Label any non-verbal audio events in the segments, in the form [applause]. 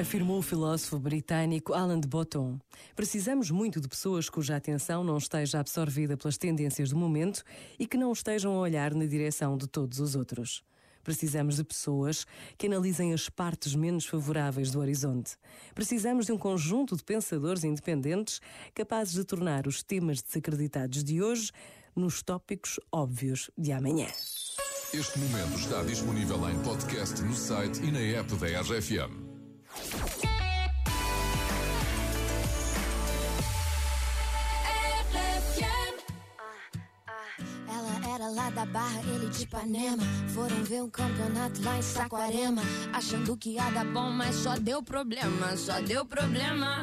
Afirmou o filósofo britânico Alan de Botton. Precisamos muito de pessoas cuja atenção não esteja absorvida pelas tendências do momento e que não estejam a olhar na direção de todos os outros. Precisamos de pessoas que analisem as partes menos favoráveis do horizonte. Precisamos de um conjunto de pensadores independentes capazes de tornar os temas desacreditados de hoje nos tópicos óbvios de amanhã. Este momento está disponível em podcast no site e na app da RFM. Ela era lá da Barra, ele de Ipanema. Foram ver um campeonato lá em Saquarema. Achando que ia dar bom, mas só deu problema, só deu problema.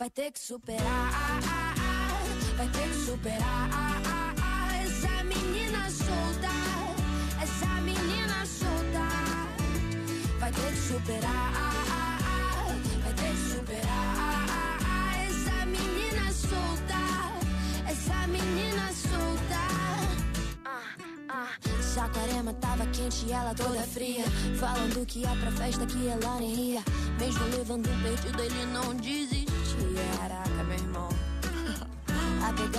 vai ter que superar, vai ter que superar. Essa menina solta, essa menina solta vai ter que superar, vai ter que superar. Essa menina solta, essa menina solta. Saquarema tava quente e ela toda fria. Falando que ia pra festa que ela nem ia. Mesmo levando um perdido, ele não desistia.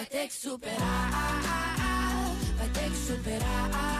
vai ter que superar, vai ah, ah, ah, ter que superar.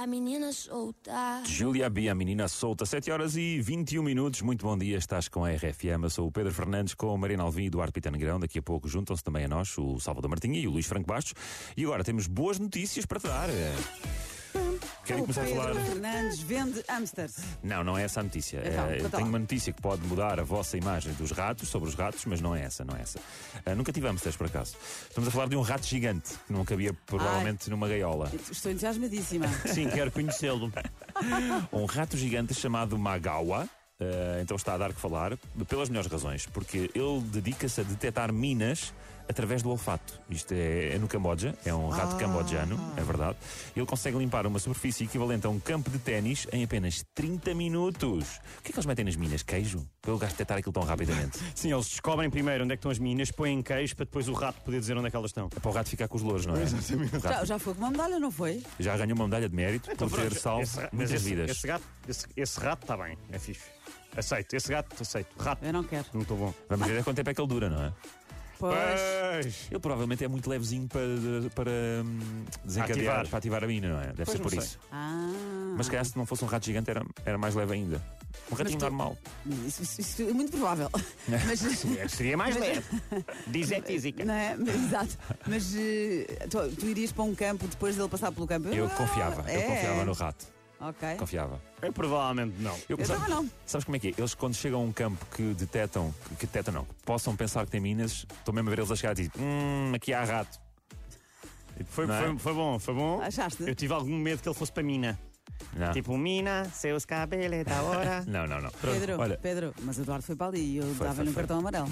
Essa menina solta. Júlia B, a menina solta, 7 horas e 21 minutos. Muito bom dia, estás com a RFM. Eu sou o Pedro Fernandes com a Marina Alvim e Eduardo Pitano Grão. Daqui a pouco juntam-se também a nós o Salvador Martinha e o Luís Franco Bastos. E agora temos boas notícias para te dar. Querem O começar a Pedro falar? Fernandes vende hamsters. Não, não é essa a notícia. Então, Eh, conta tenho uma notícia que pode mudar a vossa imagem dos ratos, sobre os ratos, mas não é essa, não é essa. Eh, nunca tive hamsters, por acaso. Estamos a falar de um rato gigante, que não cabia provavelmente numa gaiola. Estou entusiasmadíssima. [laughs] Sim, quero conhecê-lo. [laughs] um rato gigante chamado Magawa. eh, então está a dar que falar, pelas melhores razões, porque ele dedica-se a detectar minas através do olfato. Isto é, é no Camboja, é um rato cambodjano, é verdade. Ele consegue limpar uma superfície equivalente a um campo de ténis em apenas 30 minutos. O que é que eles metem nas minas? Queijo? Para o gajo detectar aquilo tão rapidamente. [laughs] Sim, eles descobrem primeiro onde é que estão as minas, põem queijo para depois o rato poder dizer onde é que elas estão. É para o rato ficar com os louros, não é? Exatamente. Já, já foi com uma medalha, não foi? Já ganhou uma medalha de mérito por ter salvo Esse muitas esse, vidas. Esse, gato, esse, esse rato está bem, é fixe. Aceito, esse gato aceito. Rato, Eu não quero. não estou bom. Vamos ver quanto tempo é que ele dura, não é? Pois. Pois. Ele provavelmente é muito levezinho para, para hum, desencadear, Ativar. para ativar a mina, não é? Deve Pois ser não por sei. isso. Ah. Mas se calhar se não fosse um rato gigante era, era mais leve ainda. Um ratinho tu- normal. Isso, isso- isso é muito provável. [laughs] Mas. É, Seria mais leve. Diz é física. Não é? Mas, Exato. Mas eh, tu, tu irias para um campo depois dele passar pelo campo? Eu Ah, confiava, eu é. confiava no rato. Ok. Confiava. Eu provavelmente não. Eu também não. Sabes como é que é? Eles quando chegam a um campo que detectam, que detectam não, que possam pensar que tem minas, estou mesmo a ver eles a chegar e dizem, hum, aqui há rato. Foi, Não é? foi, foi bom, foi bom. Achaste? Eu tive algum medo que ele fosse para mina. Não. Tipo, mina, seus cabelos da hora. [laughs] Não, não, não. Pedro, Olha, Pedro, mas o Eduardo foi para ali e eu Foi, dava-lhe foi, um foi. cartão amarelo.